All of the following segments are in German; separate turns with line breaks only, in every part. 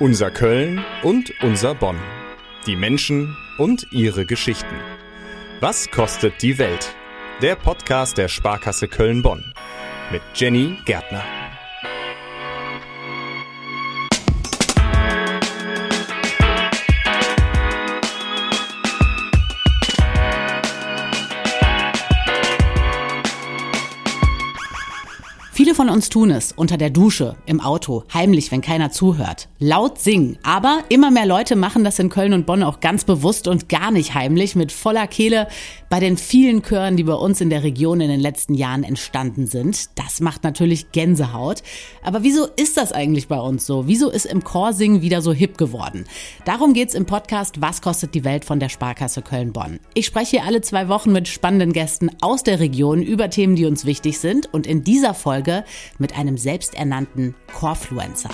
Unser Köln und unser Bonn. Die Menschen und ihre Geschichten. Was kostet die Welt? Der Podcast der Sparkasse Köln-Bonn. Mit Jenny Gärtner.
Von uns tun es unter der Dusche, im Auto, heimlich, wenn keiner zuhört. Laut singen. Aber immer mehr Leute machen das in Köln und Bonn auch ganz bewusst und gar nicht heimlich, mit voller Kehle bei den vielen Chören, die bei uns in der Region in den letzten Jahren entstanden sind. Das macht natürlich Gänsehaut. Aber wieso ist das eigentlich bei uns so? Wieso ist im Chorsingen wieder so hip geworden? Darum geht's im Podcast Was kostet die Welt von der Sparkasse Köln-Bonn. Ich spreche hier alle zwei Wochen mit spannenden Gästen aus der Region über Themen, die uns wichtig sind. Und in dieser Folge mit einem selbsternannten Chorfluencer.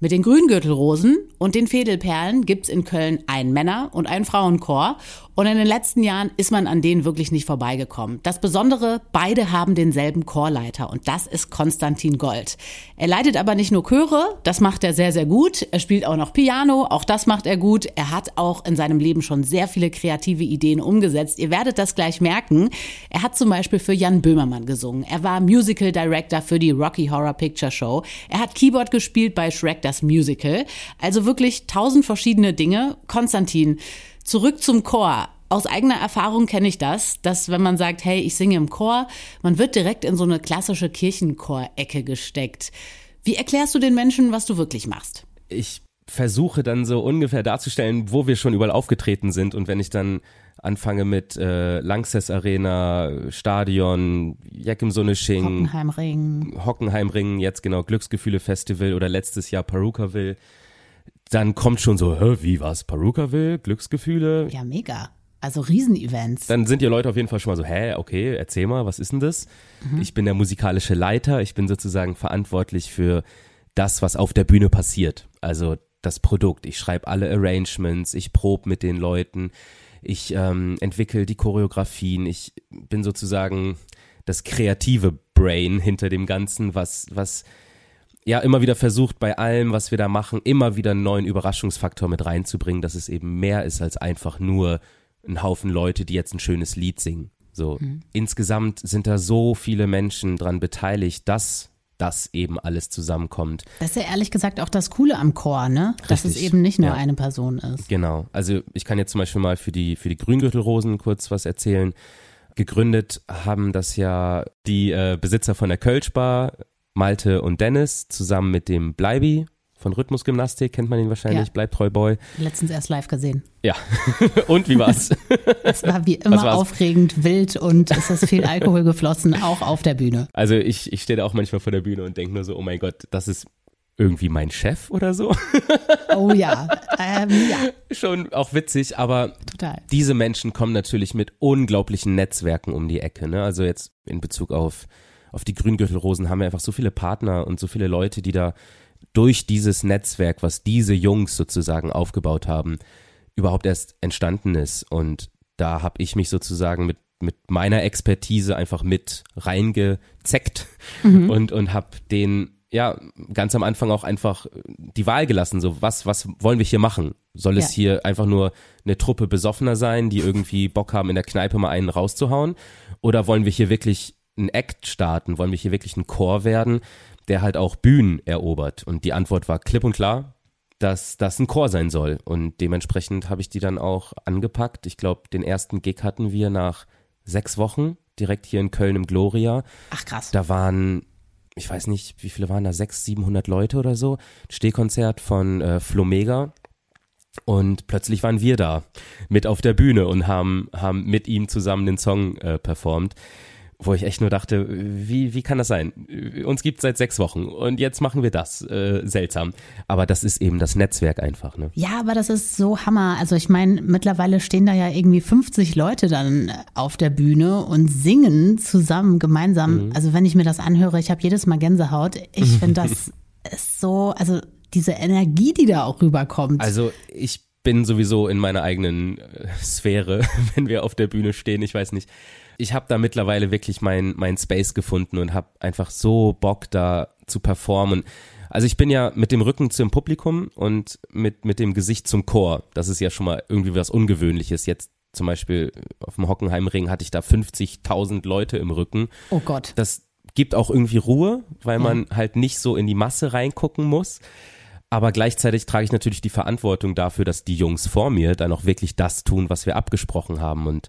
Mit den Grüngürtelrosen und den Fädelperlen gibt's in Köln einen Männer- und einen Frauenchor und in den letzten Jahren ist man an denen wirklich nicht vorbeigekommen. Das Besondere, beide haben denselben Chorleiter und das ist Konstantin Gold. Er leitet aber nicht nur Chöre, das macht er sehr, sehr gut. Er spielt auch noch Piano, auch das macht er gut. Er hat auch in seinem Leben schon sehr viele kreative Ideen umgesetzt. Ihr werdet das gleich merken. Er hat zum Beispiel für Jan Böhmermann gesungen. Er war Musical Director für die Rocky Horror Picture Show. Er hat Keyboard gespielt bei Shrek das Musical. Also wirklich tausend verschiedene Dinge. Konstantin, Zurück zum Chor. Aus eigener Erfahrung kenne ich das, dass wenn man sagt, hey, ich singe im Chor, man wird direkt in so eine klassische Kirchenchorecke gesteckt. Wie erklärst du den Menschen, was du wirklich machst?
Ich versuche dann so ungefähr darzustellen, wo wir schon überall aufgetreten sind und wenn ich dann anfange mit äh, Lanxess Arena, Stadion, Jack im Sonnesching,
Hockenheimring,
Hockenheimring, jetzt genau Glücksgefühle Festival oder letztes Jahr Perukaville dann kommt schon so, hä, wie was? Perukaville, Glücksgefühle?
Ja, mega. Also Riesenevents.
Dann sind die Leute auf jeden Fall schon mal so, hä, okay, erzähl mal, was ist denn das? Mhm. Ich bin der musikalische Leiter, ich bin sozusagen verantwortlich für das, was auf der Bühne passiert. Also das Produkt. Ich schreibe alle Arrangements, ich probe mit den Leuten, ich ähm, entwickle die Choreografien, ich bin sozusagen das kreative Brain hinter dem Ganzen, was, was ja immer wieder versucht, bei allem, was wir da machen, immer wieder einen neuen Überraschungsfaktor mit reinzubringen, dass es eben mehr ist als einfach nur ein Haufen Leute, die jetzt ein schönes Lied singen. So, mhm. insgesamt sind da so viele Menschen dran beteiligt, dass das eben alles zusammenkommt.
Das ist ja ehrlich gesagt auch das Coole am Chor, ne? Dass Richtig. es eben nicht nur ja. eine Person ist.
Genau. Also ich kann jetzt zum Beispiel mal für die, für die Grüngürtelrosen kurz was erzählen. Gegründet haben das ja die äh, Besitzer von der Kölschbar, Malte und Dennis zusammen mit dem Bleibi von Rhythmusgymnastik, kennt man ihn wahrscheinlich, ja. Bleibtreu Boy.
Letztens erst live gesehen.
Ja. und wie war's?
es war wie immer aufregend, wild und es ist viel Alkohol geflossen, auch auf der Bühne.
Also ich, ich stehe da auch manchmal vor der Bühne und denke nur so, oh mein Gott, das ist irgendwie mein Chef oder so.
Oh ja, ähm, ja.
Schon auch witzig, aber Total. diese Menschen kommen natürlich mit unglaublichen Netzwerken um die Ecke. Ne? Also jetzt in Bezug auf auf die Grüngürtelrosen haben wir einfach so viele Partner und so viele Leute, die da durch dieses Netzwerk, was diese Jungs sozusagen aufgebaut haben, überhaupt erst entstanden ist. Und da habe ich mich sozusagen mit, mit meiner Expertise einfach mit reingezeckt mhm. und, und habe den ja, ganz am Anfang auch einfach die Wahl gelassen, so was, was wollen wir hier machen? Soll es ja. hier einfach nur eine Truppe Besoffener sein, die irgendwie Bock haben, in der Kneipe mal einen rauszuhauen? Oder wollen wir hier wirklich ein Act starten? Wollen wir hier wirklich ein Chor werden, der halt auch Bühnen erobert? Und die Antwort war klipp und klar, dass das ein Chor sein soll. Und dementsprechend habe ich die dann auch angepackt. Ich glaube, den ersten Gig hatten wir nach sechs Wochen, direkt hier in Köln im Gloria.
Ach krass.
Da waren, ich weiß nicht, wie viele waren da, sechs, siebenhundert Leute oder so. Stehkonzert von äh, Flomega. Und plötzlich waren wir da mit auf der Bühne und haben, haben mit ihm zusammen den Song äh, performt wo ich echt nur dachte, wie, wie kann das sein? Uns gibt es seit sechs Wochen und jetzt machen wir das. Äh, seltsam. Aber das ist eben das Netzwerk einfach. Ne?
Ja, aber das ist so Hammer. Also ich meine, mittlerweile stehen da ja irgendwie 50 Leute dann auf der Bühne und singen zusammen, gemeinsam. Mhm. Also wenn ich mir das anhöre, ich habe jedes Mal Gänsehaut. Ich finde, das ist so, also diese Energie, die da auch rüberkommt.
Also ich bin sowieso in meiner eigenen äh, Sphäre, wenn wir auf der Bühne stehen. Ich weiß nicht ich habe da mittlerweile wirklich mein, mein Space gefunden und habe einfach so Bock da zu performen. Also ich bin ja mit dem Rücken zum Publikum und mit, mit dem Gesicht zum Chor. Das ist ja schon mal irgendwie was Ungewöhnliches. Jetzt zum Beispiel auf dem Hockenheimring hatte ich da 50.000 Leute im Rücken.
Oh Gott.
Das gibt auch irgendwie Ruhe, weil ja. man halt nicht so in die Masse reingucken muss. Aber gleichzeitig trage ich natürlich die Verantwortung dafür, dass die Jungs vor mir dann auch wirklich das tun, was wir abgesprochen haben. Und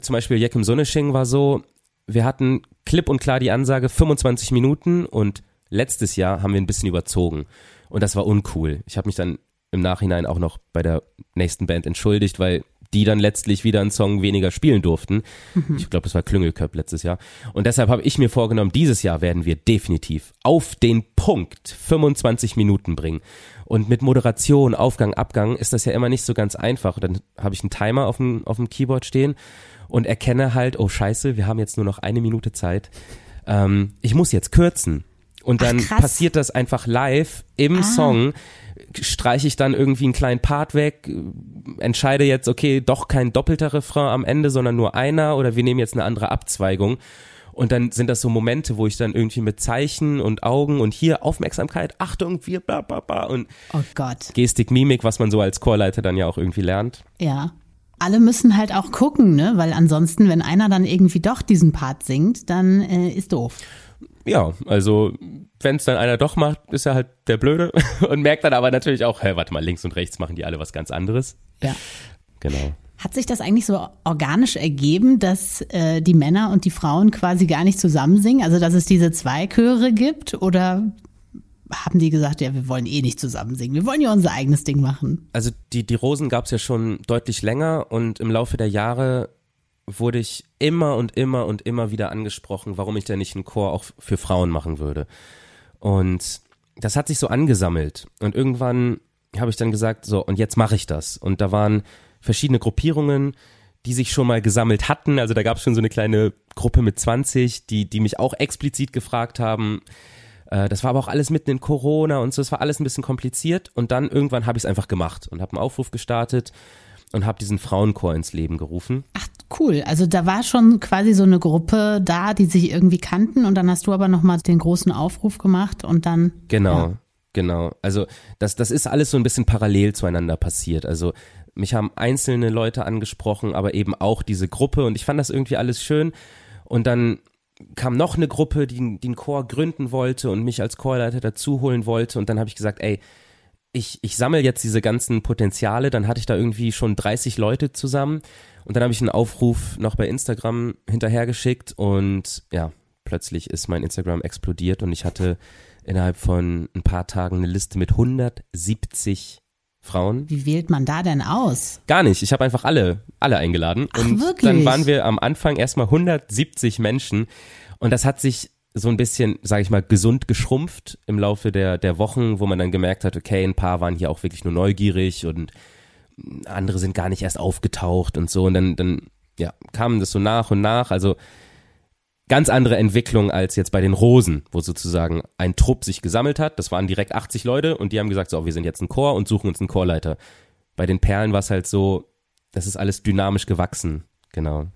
zum Beispiel Jekim Sonnesching war so, wir hatten klipp und klar die Ansage 25 Minuten und letztes Jahr haben wir ein bisschen überzogen. Und das war uncool. Ich habe mich dann im Nachhinein auch noch bei der nächsten Band entschuldigt, weil die dann letztlich wieder einen Song weniger spielen durften. Mhm. Ich glaube, das war Klüngelköp letztes Jahr. Und deshalb habe ich mir vorgenommen, dieses Jahr werden wir definitiv auf den Punkt 25 Minuten bringen. Und mit Moderation, Aufgang, Abgang ist das ja immer nicht so ganz einfach. Dann habe ich einen Timer auf dem, auf dem Keyboard stehen und erkenne halt, oh scheiße, wir haben jetzt nur noch eine Minute Zeit. Ähm, ich muss jetzt kürzen. Und dann Ach, passiert das einfach live im ah. Song streiche ich dann irgendwie einen kleinen Part weg, entscheide jetzt, okay, doch kein doppelter Refrain am Ende, sondern nur einer oder wir nehmen jetzt eine andere Abzweigung. Und dann sind das so Momente, wo ich dann irgendwie mit Zeichen und Augen und hier Aufmerksamkeit, Achtung, wir, bla, bla, bla und
oh Gott.
Gestik, Mimik, was man so als Chorleiter dann ja auch irgendwie lernt.
Ja. Alle müssen halt auch gucken, ne? Weil ansonsten, wenn einer dann irgendwie doch diesen Part singt, dann äh, ist doof.
Ja, also wenn es dann einer doch macht, ist er halt der Blöde und merkt dann aber natürlich auch, hä, warte mal, links und rechts machen die alle was ganz anderes.
Ja.
Genau.
Hat sich das eigentlich so organisch ergeben, dass äh, die Männer und die Frauen quasi gar nicht zusammen singen? Also dass es diese zwei Chöre gibt? Oder haben die gesagt, ja, wir wollen eh nicht zusammen singen, wir wollen ja unser eigenes Ding machen?
Also die, die Rosen gab es ja schon deutlich länger und im Laufe der Jahre wurde ich immer und immer und immer wieder angesprochen, warum ich denn nicht einen Chor auch für Frauen machen würde. Und das hat sich so angesammelt. Und irgendwann habe ich dann gesagt, so, und jetzt mache ich das. Und da waren verschiedene Gruppierungen, die sich schon mal gesammelt hatten. Also da gab es schon so eine kleine Gruppe mit 20, die, die mich auch explizit gefragt haben. Äh, das war aber auch alles mitten in Corona und so. Es war alles ein bisschen kompliziert. Und dann irgendwann habe ich es einfach gemacht und habe einen Aufruf gestartet und habe diesen Frauenchor ins Leben gerufen.
Ach cool, also da war schon quasi so eine Gruppe da, die sich irgendwie kannten und dann hast du aber nochmal den großen Aufruf gemacht und dann.
Genau, ja. genau. Also das, das ist alles so ein bisschen parallel zueinander passiert. Also mich haben einzelne Leute angesprochen, aber eben auch diese Gruppe und ich fand das irgendwie alles schön und dann kam noch eine Gruppe, die, die einen Chor gründen wollte und mich als Chorleiter dazu holen wollte und dann habe ich gesagt, ey, ich, ich sammle jetzt diese ganzen Potenziale, dann hatte ich da irgendwie schon 30 Leute zusammen und dann habe ich einen Aufruf noch bei Instagram hinterhergeschickt und ja, plötzlich ist mein Instagram explodiert und ich hatte innerhalb von ein paar Tagen eine Liste mit 170 Frauen.
Wie wählt man da denn aus?
Gar nicht. Ich habe einfach alle, alle eingeladen.
Ach,
und
wirklich?
dann waren wir am Anfang erstmal 170 Menschen und das hat sich so ein bisschen, sage ich mal, gesund geschrumpft im Laufe der, der Wochen, wo man dann gemerkt hat, okay, ein paar waren hier auch wirklich nur neugierig und andere sind gar nicht erst aufgetaucht und so. Und dann, dann ja, kam das so nach und nach. Also ganz andere Entwicklung als jetzt bei den Rosen, wo sozusagen ein Trupp sich gesammelt hat. Das waren direkt 80 Leute und die haben gesagt, so, wir sind jetzt ein Chor und suchen uns einen Chorleiter. Bei den Perlen war es halt so, das ist alles dynamisch gewachsen. Genau.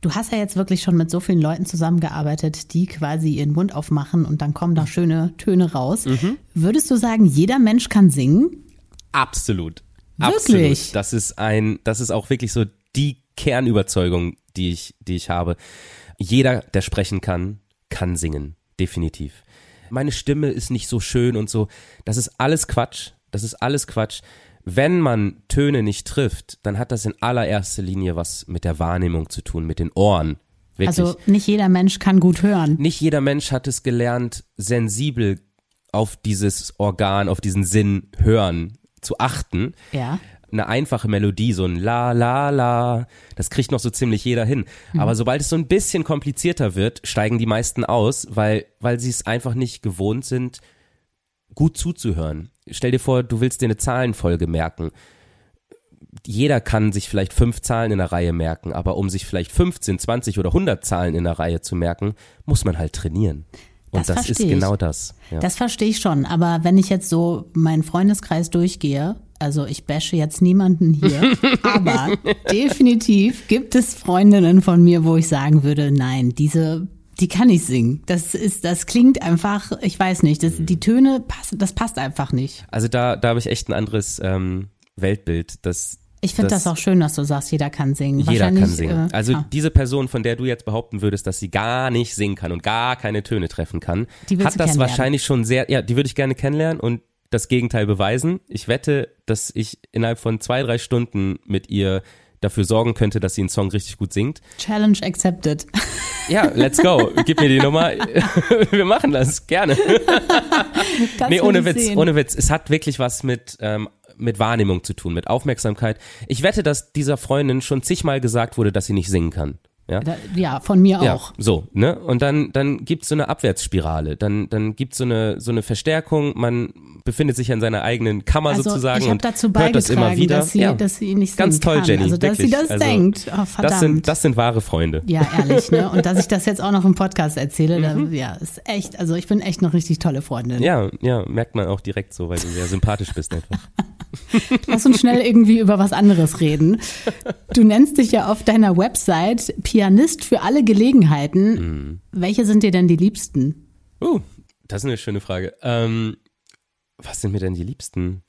Du hast ja jetzt wirklich schon mit so vielen Leuten zusammengearbeitet, die quasi ihren Mund aufmachen und dann kommen da schöne Töne raus. Mhm. Würdest du sagen, jeder Mensch kann singen?
Absolut.
Wirklich?
Absolut. Das ist ein, das ist auch wirklich so die Kernüberzeugung, die ich, die ich habe. Jeder, der sprechen kann, kann singen. Definitiv. Meine Stimme ist nicht so schön und so. Das ist alles Quatsch. Das ist alles Quatsch wenn man Töne nicht trifft, dann hat das in allererster Linie was mit der Wahrnehmung zu tun, mit den Ohren. Wirklich.
Also nicht jeder Mensch kann gut hören.
Nicht jeder Mensch hat es gelernt, sensibel auf dieses Organ, auf diesen Sinn hören zu achten.
Ja.
Eine einfache Melodie, so ein La, La, La, das kriegt noch so ziemlich jeder hin. Mhm. Aber sobald es so ein bisschen komplizierter wird, steigen die meisten aus, weil, weil sie es einfach nicht gewohnt sind, gut zuzuhören. Stell dir vor, du willst dir eine Zahlenfolge merken. Jeder kann sich vielleicht fünf Zahlen in der Reihe merken, aber um sich vielleicht 15, 20 oder 100 Zahlen in der Reihe zu merken, muss man halt trainieren. Und das, das ist genau das.
Ja. Das verstehe ich schon. Aber wenn ich jetzt so meinen Freundeskreis durchgehe, also ich bashe jetzt niemanden hier, aber definitiv gibt es Freundinnen von mir, wo ich sagen würde, nein, diese die kann ich singen. Das ist, das klingt einfach, ich weiß nicht, das, die Töne passen, das passt einfach nicht.
Also da, da habe ich echt ein anderes ähm, Weltbild. Das,
ich finde das, das, auch schön, dass du sagst, jeder kann singen.
Jeder kann singen. Äh, also ja. diese Person, von der du jetzt behaupten würdest, dass sie gar nicht singen kann und gar keine Töne treffen kann, hat das wahrscheinlich schon sehr, ja, die würde ich gerne kennenlernen und das Gegenteil beweisen. Ich wette, dass ich innerhalb von zwei, drei Stunden mit ihr dafür sorgen könnte, dass sie einen Song richtig gut singt.
Challenge accepted.
Ja, let's go. Gib mir die Nummer. Wir machen das gerne. Das nee, ohne Witz, sehen. ohne Witz. Es hat wirklich was mit ähm, mit Wahrnehmung zu tun, mit Aufmerksamkeit. Ich wette, dass dieser Freundin schon zigmal gesagt wurde, dass sie nicht singen kann. Ja,
ja von mir ja, auch.
So, ne? Und dann, dann gibt's so eine Abwärtsspirale. Dann, dann gibt's so eine, so eine Verstärkung. Man befindet sich in seiner eigenen Kammer
also
sozusagen
ich und dazu hört das immer wieder. Dass sie, ja. dass sie nicht
Ganz toll,
kann.
Jenny.
Also, dass
wirklich.
sie das
also,
denkt. Oh, verdammt.
Das sind, das sind wahre Freunde.
Ja, ehrlich, ne? Und dass ich das jetzt auch noch im Podcast erzähle, mhm. da, ja, ist echt, also ich bin echt noch richtig tolle Freundin.
Ja, ja, merkt man auch direkt so, weil du sehr sympathisch bist einfach.
Lass uns schnell irgendwie über was anderes reden. Du nennst dich ja auf deiner Website Pianist für alle Gelegenheiten. Mhm. Welche sind dir denn die liebsten?
Uh, das ist eine schöne Frage. Ähm, was sind mir denn die liebsten?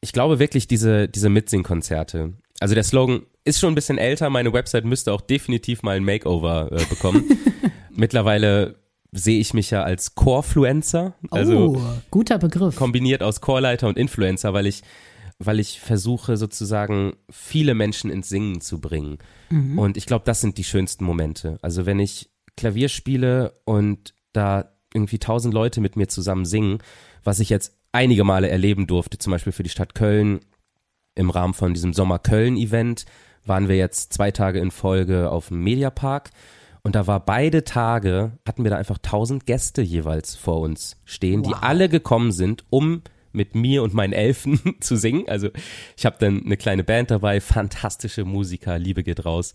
Ich glaube wirklich diese, diese Mitsing-Konzerte. Also der Slogan ist schon ein bisschen älter. Meine Website müsste auch definitiv mal ein Makeover äh, bekommen. Mittlerweile sehe ich mich ja als Chorfluencer. Also
oh, guter Begriff.
Kombiniert aus Chorleiter und Influencer, weil ich, weil ich versuche sozusagen viele Menschen ins Singen zu bringen. Mhm. Und ich glaube, das sind die schönsten Momente. Also wenn ich Klavier spiele und da irgendwie tausend Leute mit mir zusammen singen, was ich jetzt einige Male erleben durfte, zum Beispiel für die Stadt Köln im Rahmen von diesem Sommer Köln-Event, waren wir jetzt zwei Tage in Folge auf dem Mediapark und da war beide Tage, hatten wir da einfach tausend Gäste jeweils vor uns stehen, wow. die alle gekommen sind, um mit mir und meinen Elfen zu singen. Also ich habe dann eine kleine Band dabei, fantastische Musiker, Liebe geht raus.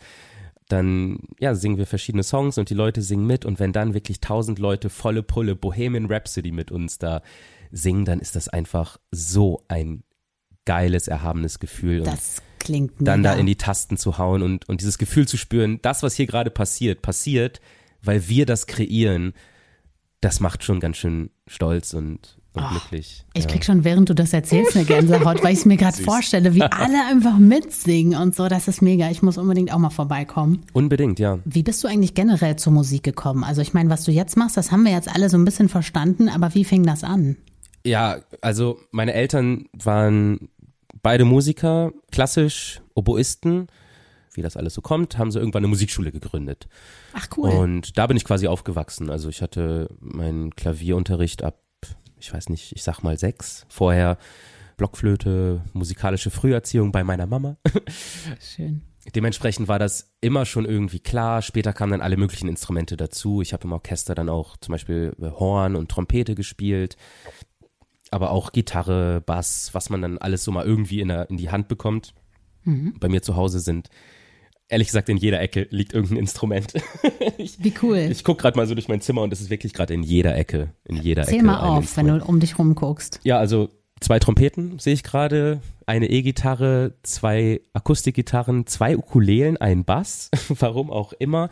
Dann ja, singen wir verschiedene Songs und die Leute singen mit und wenn dann wirklich tausend Leute volle Pulle Bohemian Rhapsody mit uns da singen, dann ist das einfach so ein geiles, erhabenes Gefühl.
Das klingt
mega. Dann da in die Tasten zu hauen und, und dieses Gefühl zu spüren, das, was hier gerade passiert, passiert, weil wir das kreieren, das macht schon ganz schön stolz und, und oh, glücklich.
Ich ja. krieg schon, während du das erzählst, eine Gänsehaut, weil ich es mir gerade vorstelle, wie alle einfach mitsingen und so. Das ist mega. Ich muss unbedingt auch mal vorbeikommen.
Unbedingt, ja.
Wie bist du eigentlich generell zur Musik gekommen? Also ich meine, was du jetzt machst, das haben wir jetzt alle so ein bisschen verstanden, aber wie fing das an?
Ja, also meine Eltern waren beide Musiker, klassisch, Oboisten, wie das alles so kommt, haben sie irgendwann eine Musikschule gegründet.
Ach cool.
Und da bin ich quasi aufgewachsen. Also ich hatte meinen Klavierunterricht ab, ich weiß nicht, ich sag mal sechs. Vorher Blockflöte, musikalische Früherziehung bei meiner Mama.
Schön.
Dementsprechend war das immer schon irgendwie klar. Später kamen dann alle möglichen Instrumente dazu. Ich habe im Orchester dann auch zum Beispiel Horn und Trompete gespielt aber auch Gitarre, Bass, was man dann alles so mal irgendwie in, der, in die Hand bekommt. Mhm. Bei mir zu Hause sind, ehrlich gesagt, in jeder Ecke liegt irgendein Instrument.
ich, Wie cool.
Ich gucke gerade mal so durch mein Zimmer und es ist wirklich gerade in jeder Ecke, in jeder
Zähl
Ecke.
mal auf, wenn du um dich rumguckst.
Ja, also zwei Trompeten sehe ich gerade, eine E-Gitarre, zwei Akustikgitarren, zwei Ukulelen, ein Bass, warum auch immer.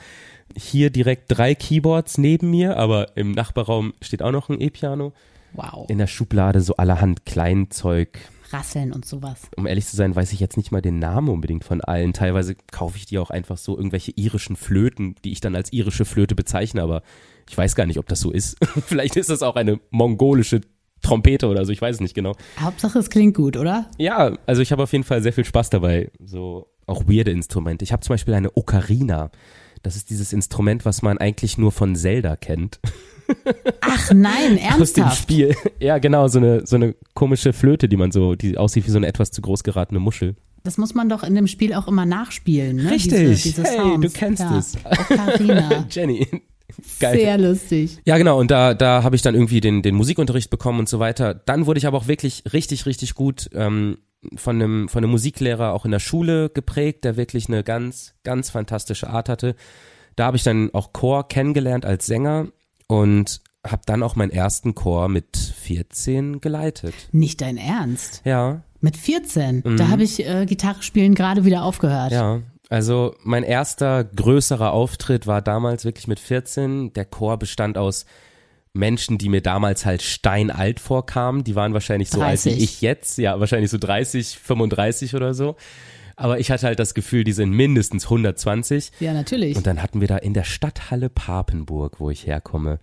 Hier direkt drei Keyboards neben mir, aber im Nachbarraum steht auch noch ein E-Piano.
Wow.
In der Schublade so allerhand Kleinzeug.
Rasseln und sowas.
Um ehrlich zu sein, weiß ich jetzt nicht mal den Namen unbedingt von allen. Teilweise kaufe ich die auch einfach so irgendwelche irischen Flöten, die ich dann als irische Flöte bezeichne, aber ich weiß gar nicht, ob das so ist. Vielleicht ist das auch eine mongolische Trompete oder so, ich weiß es nicht genau.
Hauptsache es klingt gut, oder?
Ja, also ich habe auf jeden Fall sehr viel Spaß dabei. So auch weirde Instrumente. Ich habe zum Beispiel eine Ocarina. Das ist dieses Instrument, was man eigentlich nur von Zelda kennt.
Ach nein, ernsthaft?
Aus dem Spiel. Ja, genau, so eine, so eine komische Flöte, die man so, die aussieht wie so eine etwas zu groß geratene Muschel.
Das muss man doch in dem Spiel auch immer nachspielen, ne?
Richtig. Diese, diese hey, du kennst ja. es.
Ocarina.
Jenny. Geil.
Sehr lustig.
Ja, genau. Und da, da habe ich dann irgendwie den, den Musikunterricht bekommen und so weiter. Dann wurde ich aber auch wirklich richtig, richtig gut ähm, von einem, von einem Musiklehrer auch in der Schule geprägt, der wirklich eine ganz, ganz fantastische Art hatte. Da habe ich dann auch Chor kennengelernt als Sänger und habe dann auch meinen ersten Chor mit 14 geleitet.
Nicht dein Ernst?
Ja.
Mit 14? Mhm. Da habe ich äh, Gitarre spielen gerade wieder aufgehört.
Ja. Also mein erster größerer Auftritt war damals wirklich mit 14. Der Chor bestand aus Menschen, die mir damals halt steinalt vorkamen. Die waren wahrscheinlich so 30. alt wie ich jetzt. Ja, wahrscheinlich so 30, 35 oder so. Aber ich hatte halt das Gefühl, die sind mindestens 120.
Ja, natürlich.
Und dann hatten wir da in der Stadthalle Papenburg, wo ich herkomme,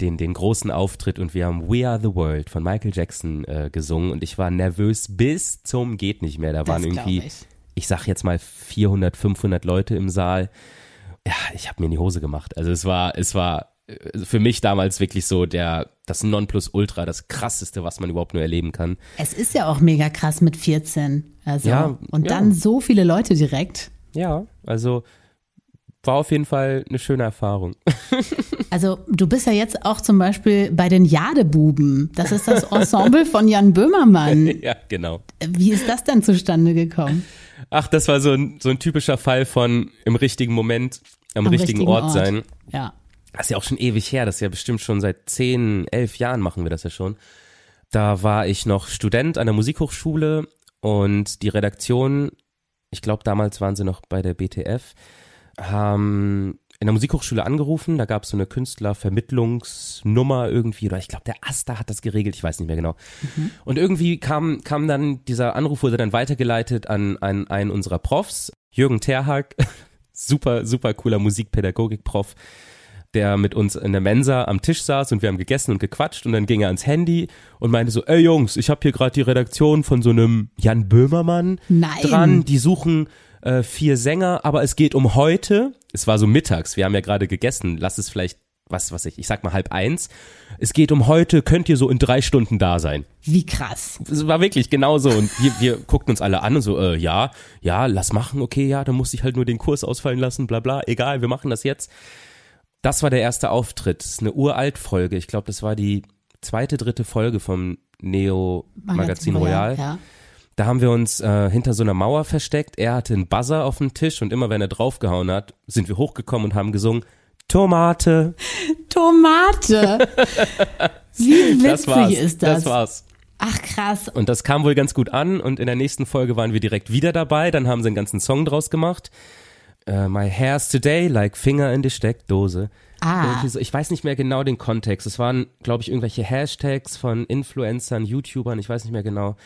den, den großen Auftritt und wir haben We Are the World von Michael Jackson äh, gesungen und ich war nervös bis zum geht nicht mehr. Da das waren irgendwie, ich. ich sag jetzt mal 400, 500 Leute im Saal. Ja, ich habe mir in die Hose gemacht. Also es war, es war für mich damals wirklich so der das Nonplusultra, das krasseste, was man überhaupt nur erleben kann.
Es ist ja auch mega krass mit 14. Also ja, und ja. dann so viele Leute direkt.
Ja, also war auf jeden Fall eine schöne Erfahrung.
Also du bist ja jetzt auch zum Beispiel bei den Jadebuben. Das ist das Ensemble von Jan Böhmermann.
Ja, genau.
Wie ist das denn zustande gekommen?
Ach, das war so ein, so ein typischer Fall von im richtigen Moment am, am richtigen, richtigen Ort, Ort sein.
Ja.
Das ist ja auch schon ewig her, das ist ja bestimmt schon seit zehn, elf Jahren machen wir das ja schon. Da war ich noch Student an der Musikhochschule und die Redaktion, ich glaube damals waren sie noch bei der BTF, haben in der Musikhochschule angerufen, da gab es so eine Künstlervermittlungsnummer irgendwie, oder ich glaube, der Asta hat das geregelt, ich weiß nicht mehr genau. Mhm. Und irgendwie kam, kam dann, dieser Anruf wurde dann weitergeleitet an, an einen unserer Profs, Jürgen Terhag, super, super cooler Musikpädagogik-Prof, der mit uns in der Mensa am Tisch saß und wir haben gegessen und gequatscht und dann ging er ans Handy und meinte so, ey Jungs, ich habe hier gerade die Redaktion von so einem Jan Böhmermann
Nein.
dran, die suchen äh, vier Sänger, aber es geht um heute. Es war so mittags, wir haben ja gerade gegessen, lass es vielleicht was, was ich, ich sag mal halb eins. Es geht um heute, könnt ihr so in drei Stunden da sein.
Wie krass.
Es war wirklich genauso und wir, wir guckten uns alle an und so, äh, ja, ja, lass machen, okay, ja, dann muss ich halt nur den Kurs ausfallen lassen, bla bla, egal, wir machen das jetzt. Das war der erste Auftritt. Das ist eine uralt Folge. Ich glaube, das war die zweite, dritte Folge vom Neo Magazin, Magazin Royal. Ja. Da haben wir uns äh, hinter so einer Mauer versteckt. Er hatte einen Buzzer auf dem Tisch und immer wenn er draufgehauen hat, sind wir hochgekommen und haben gesungen Tomate.
Tomate. Wie witzig
das
ist das?
Das war's.
Ach krass.
Und das kam wohl ganz gut an und in der nächsten Folge waren wir direkt wieder dabei. Dann haben sie einen ganzen Song draus gemacht. Uh, my hair's today like Finger in die Steckdose.
Ah.
So, ich weiß nicht mehr genau den Kontext. Es waren, glaube ich, irgendwelche Hashtags von Influencern, YouTubern, ich weiß nicht mehr genau.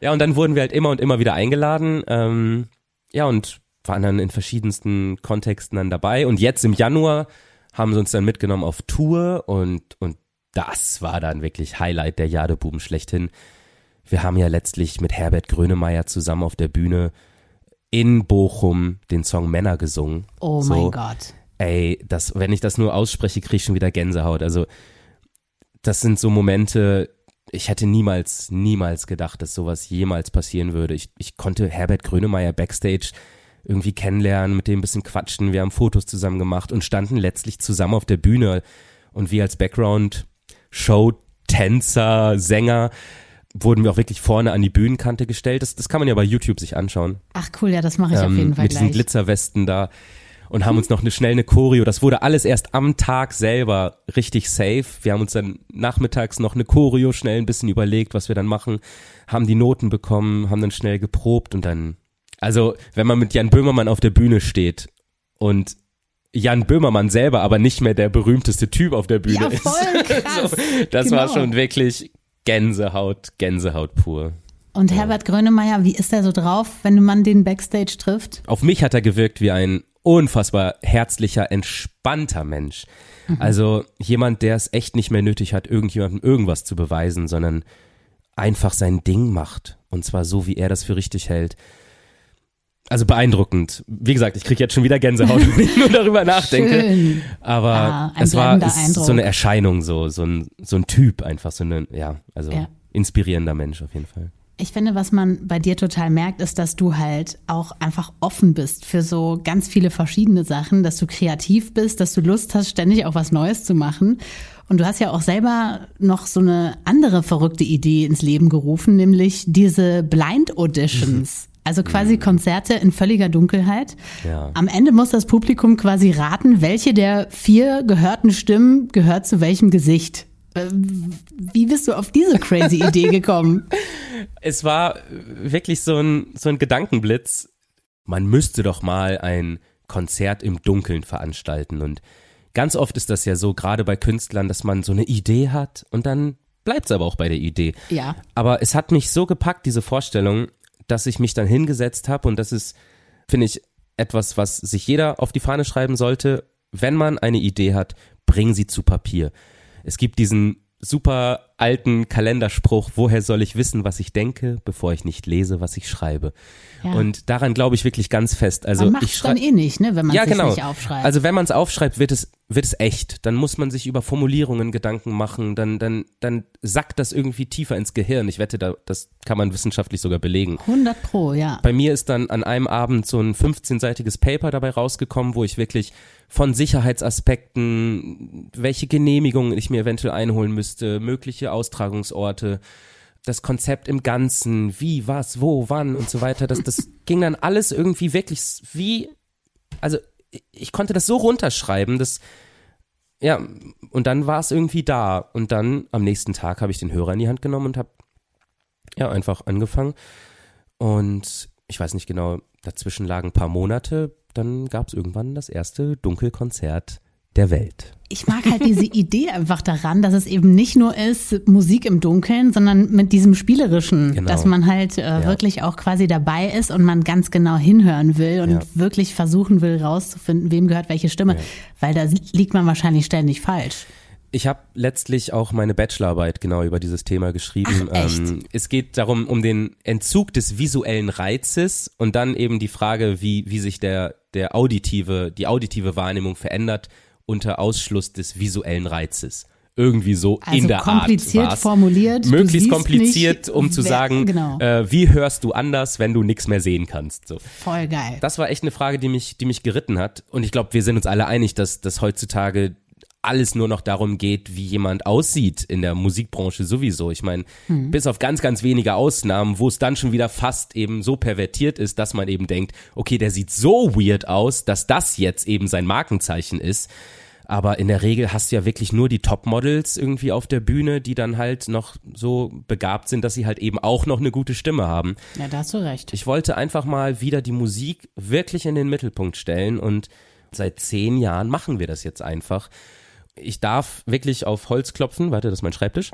Ja, und dann wurden wir halt immer und immer wieder eingeladen. Ähm, ja, und waren dann in verschiedensten Kontexten dann dabei. Und jetzt im Januar haben sie uns dann mitgenommen auf Tour und, und das war dann wirklich Highlight der Jadebuben schlechthin. Wir haben ja letztlich mit Herbert Grönemeyer zusammen auf der Bühne in Bochum den Song Männer gesungen.
Oh so, mein Gott.
Ey, das, wenn ich das nur ausspreche, kriege ich schon wieder Gänsehaut. Also, das sind so Momente, ich hätte niemals, niemals gedacht, dass sowas jemals passieren würde. Ich, ich konnte Herbert Grönemeyer backstage irgendwie kennenlernen, mit dem ein bisschen quatschen. Wir haben Fotos zusammen gemacht und standen letztlich zusammen auf der Bühne. Und wir als Background Show, Tänzer, Sänger, wurden wir auch wirklich vorne an die Bühnenkante gestellt. Das, das kann man ja bei YouTube sich anschauen.
Ach cool, ja, das mache ich ähm, auf jeden Fall
Mit
gleich.
diesen Glitzerwesten da und haben uns noch eine schnell eine Choreo. Das wurde alles erst am Tag selber richtig safe. Wir haben uns dann nachmittags noch eine Choreo schnell ein bisschen überlegt, was wir dann machen, haben die Noten bekommen, haben dann schnell geprobt und dann, also wenn man mit Jan Böhmermann auf der Bühne steht und Jan Böhmermann selber aber nicht mehr der berühmteste Typ auf der Bühne ja,
voll Krass. so,
das genau. war schon wirklich Gänsehaut, Gänsehaut pur.
Und Herbert Grönemeyer, wie ist er so drauf, wenn man den Backstage trifft?
Auf mich hat er gewirkt wie ein unfassbar herzlicher, entspannter Mensch. Mhm. Also jemand, der es echt nicht mehr nötig hat, irgendjemandem irgendwas zu beweisen, sondern einfach sein Ding macht. Und zwar so, wie er das für richtig hält. Also beeindruckend. Wie gesagt, ich kriege jetzt schon wieder Gänsehaut, wenn ich nur darüber nachdenke.
Schön.
Aber ah, es war es so eine Erscheinung, so, so ein, so ein Typ einfach, so eine, ja, also ja. inspirierender Mensch auf jeden Fall.
Ich finde, was man bei dir total merkt, ist, dass du halt auch einfach offen bist für so ganz viele verschiedene Sachen, dass du kreativ bist, dass du Lust hast, ständig auch was Neues zu machen. Und du hast ja auch selber noch so eine andere verrückte Idee ins Leben gerufen, nämlich diese Blind Auditions. Also quasi mhm. Konzerte in völliger Dunkelheit.
Ja.
Am Ende muss das Publikum quasi raten, welche der vier gehörten Stimmen gehört zu welchem Gesicht. Äh, wie bist du auf diese crazy Idee gekommen?
Es war wirklich so ein, so ein Gedankenblitz. man müsste doch mal ein Konzert im Dunkeln veranstalten. Und ganz oft ist das ja so, gerade bei Künstlern, dass man so eine Idee hat und dann bleibt es aber auch bei der Idee.
Ja.
Aber es hat mich so gepackt, diese Vorstellung, dass ich mich dann hingesetzt habe und das ist, finde ich, etwas, was sich jeder auf die Fahne schreiben sollte. Wenn man eine Idee hat, bring sie zu Papier. Es gibt diesen super alten Kalenderspruch, woher soll ich wissen, was ich denke, bevor ich nicht lese, was ich schreibe. Ja. Und daran glaube ich wirklich ganz fest. Also
man
ich
dann eh nicht, ne, wenn man
ja,
es
genau.
nicht aufschreibt.
Also wenn man es aufschreibt, wird es wird es echt. Dann muss man sich über Formulierungen Gedanken machen. Dann dann dann sackt das irgendwie tiefer ins Gehirn. Ich wette, da, das kann man wissenschaftlich sogar belegen.
100 pro, ja.
Bei mir ist dann an einem Abend so ein 15-seitiges Paper dabei rausgekommen, wo ich wirklich von Sicherheitsaspekten, welche Genehmigungen ich mir eventuell einholen müsste, mögliche Austragungsorte, das Konzept im Ganzen, wie, was, wo, wann und so weiter, das, das ging dann alles irgendwie wirklich wie, also ich konnte das so runterschreiben, dass, ja, und dann war es irgendwie da. Und dann am nächsten Tag habe ich den Hörer in die Hand genommen und habe, ja, einfach angefangen. Und ich weiß nicht genau, dazwischen lagen ein paar Monate, dann gab es irgendwann das erste Dunkelkonzert der Welt.
Ich mag halt diese Idee einfach daran, dass es eben nicht nur ist Musik im Dunkeln, sondern mit diesem spielerischen, genau. dass man halt äh, ja. wirklich auch quasi dabei ist und man ganz genau hinhören will und ja. wirklich versuchen will rauszufinden, wem gehört welche Stimme, ja. weil da liegt man wahrscheinlich ständig falsch.
Ich habe letztlich auch meine Bachelorarbeit genau über dieses Thema geschrieben.
Ach?
Ähm, es geht darum, um den Entzug des visuellen Reizes und dann eben die Frage, wie, wie sich der, der auditive, die auditive Wahrnehmung verändert unter Ausschluss des visuellen Reizes. Irgendwie so
also
in der
kompliziert
Art.
formuliert.
Möglichst kompliziert, um zu
wer,
sagen,
genau.
äh, wie hörst du anders, wenn du nichts mehr sehen kannst. So.
Voll geil.
Das war echt eine Frage, die mich, die mich geritten hat. Und ich glaube, wir sind uns alle einig, dass, dass heutzutage alles nur noch darum geht, wie jemand aussieht in der Musikbranche sowieso. Ich meine, mhm. bis auf ganz, ganz wenige Ausnahmen, wo es dann schon wieder fast eben so pervertiert ist, dass man eben denkt, okay, der sieht so weird aus, dass das jetzt eben sein Markenzeichen ist. Aber in der Regel hast du ja wirklich nur die Topmodels irgendwie auf der Bühne, die dann halt noch so begabt sind, dass sie halt eben auch noch eine gute Stimme haben.
Ja, da hast du recht.
Ich wollte einfach mal wieder die Musik wirklich in den Mittelpunkt stellen und seit zehn Jahren machen wir das jetzt einfach. Ich darf wirklich auf Holz klopfen. Warte, das ist mein Schreibtisch.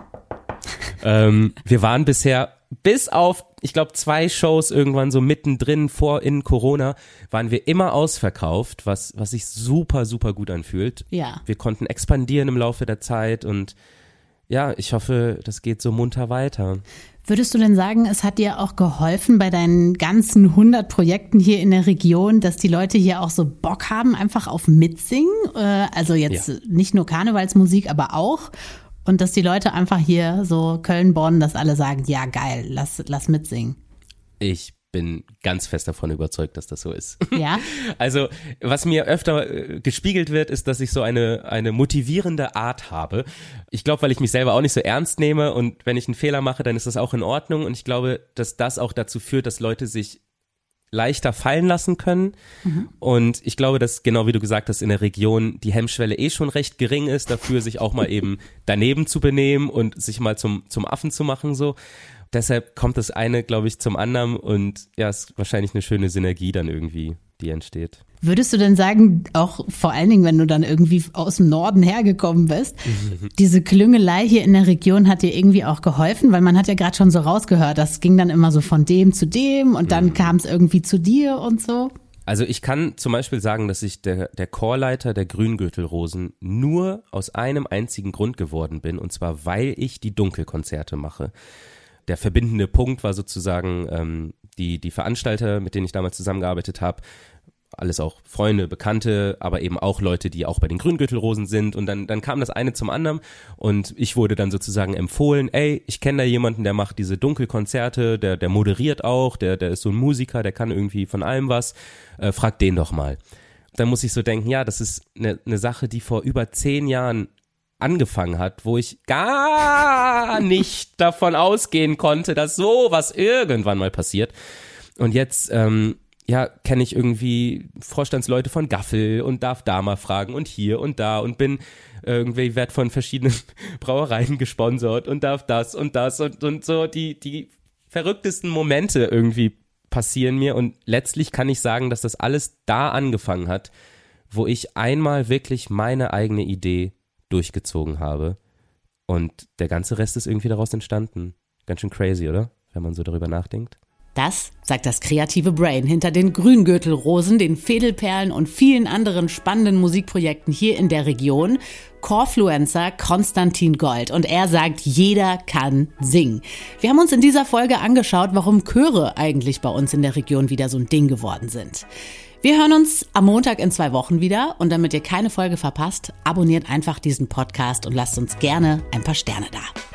ähm, wir waren bisher bis auf, ich glaube, zwei Shows irgendwann so mittendrin vor in Corona, waren wir immer ausverkauft, was, was sich super, super gut anfühlt.
Ja.
Wir konnten expandieren im Laufe der Zeit und ja, ich hoffe, das geht so munter weiter.
Würdest du denn sagen, es hat dir auch geholfen bei deinen ganzen 100 Projekten hier in der Region, dass die Leute hier auch so Bock haben, einfach auf Mitsingen? Äh, also jetzt ja. nicht nur Karnevalsmusik, aber auch? Und dass die Leute einfach hier so Köln, Bonn, dass alle sagen, ja geil, lass, lass mitsingen.
Ich bin ganz fest davon überzeugt, dass das so ist.
Ja.
Also, was mir öfter äh, gespiegelt wird, ist, dass ich so eine, eine motivierende Art habe. Ich glaube, weil ich mich selber auch nicht so ernst nehme und wenn ich einen Fehler mache, dann ist das auch in Ordnung und ich glaube, dass das auch dazu führt, dass Leute sich leichter fallen lassen können. Mhm. Und ich glaube, dass genau wie du gesagt hast, in der Region die Hemmschwelle eh schon recht gering ist, dafür sich auch mal eben daneben zu benehmen und sich mal zum, zum Affen zu machen, so. Deshalb kommt das eine, glaube ich, zum anderen und ja, ist wahrscheinlich eine schöne Synergie dann irgendwie, die entsteht.
Würdest du denn sagen, auch vor allen Dingen, wenn du dann irgendwie aus dem Norden hergekommen bist, diese Klüngelei hier in der Region hat dir irgendwie auch geholfen? Weil man hat ja gerade schon so rausgehört, das ging dann immer so von dem zu dem und dann mhm. kam es irgendwie zu dir und so.
Also ich kann zum Beispiel sagen, dass ich der, der Chorleiter der Grüngürtelrosen nur aus einem einzigen Grund geworden bin, und zwar weil ich die Dunkelkonzerte mache. Der verbindende Punkt war sozusagen ähm, die, die Veranstalter, mit denen ich damals zusammengearbeitet habe, alles auch Freunde, Bekannte, aber eben auch Leute, die auch bei den Grüngürtelrosen sind. Und dann, dann kam das eine zum anderen und ich wurde dann sozusagen empfohlen, ey, ich kenne da jemanden, der macht diese Dunkelkonzerte, der, der moderiert auch, der, der ist so ein Musiker, der kann irgendwie von allem was, äh, frag den doch mal. Dann muss ich so denken, ja, das ist eine, eine Sache, die vor über zehn Jahren angefangen hat, wo ich gar nicht davon ausgehen konnte, dass sowas irgendwann mal passiert. Und jetzt ähm, ja, kenne ich irgendwie Vorstandsleute von Gaffel und darf da mal fragen und hier und da und bin irgendwie werd von verschiedenen Brauereien gesponsert und darf das und das und, und so die, die verrücktesten Momente irgendwie passieren mir und letztlich kann ich sagen, dass das alles da angefangen hat, wo ich einmal wirklich meine eigene Idee durchgezogen habe und der ganze Rest ist irgendwie daraus entstanden. Ganz schön crazy, oder? Wenn man so darüber nachdenkt.
Das sagt das kreative Brain hinter den Grüngürtelrosen, den Fädelperlen und vielen anderen spannenden Musikprojekten hier in der Region. Chorfluencer Konstantin Gold und er sagt, jeder kann singen. Wir haben uns in dieser Folge angeschaut, warum Chöre eigentlich bei uns in der Region wieder so ein Ding geworden sind. Wir hören uns am Montag in zwei Wochen wieder und damit ihr keine Folge verpasst, abonniert einfach diesen Podcast und lasst uns gerne ein paar Sterne da.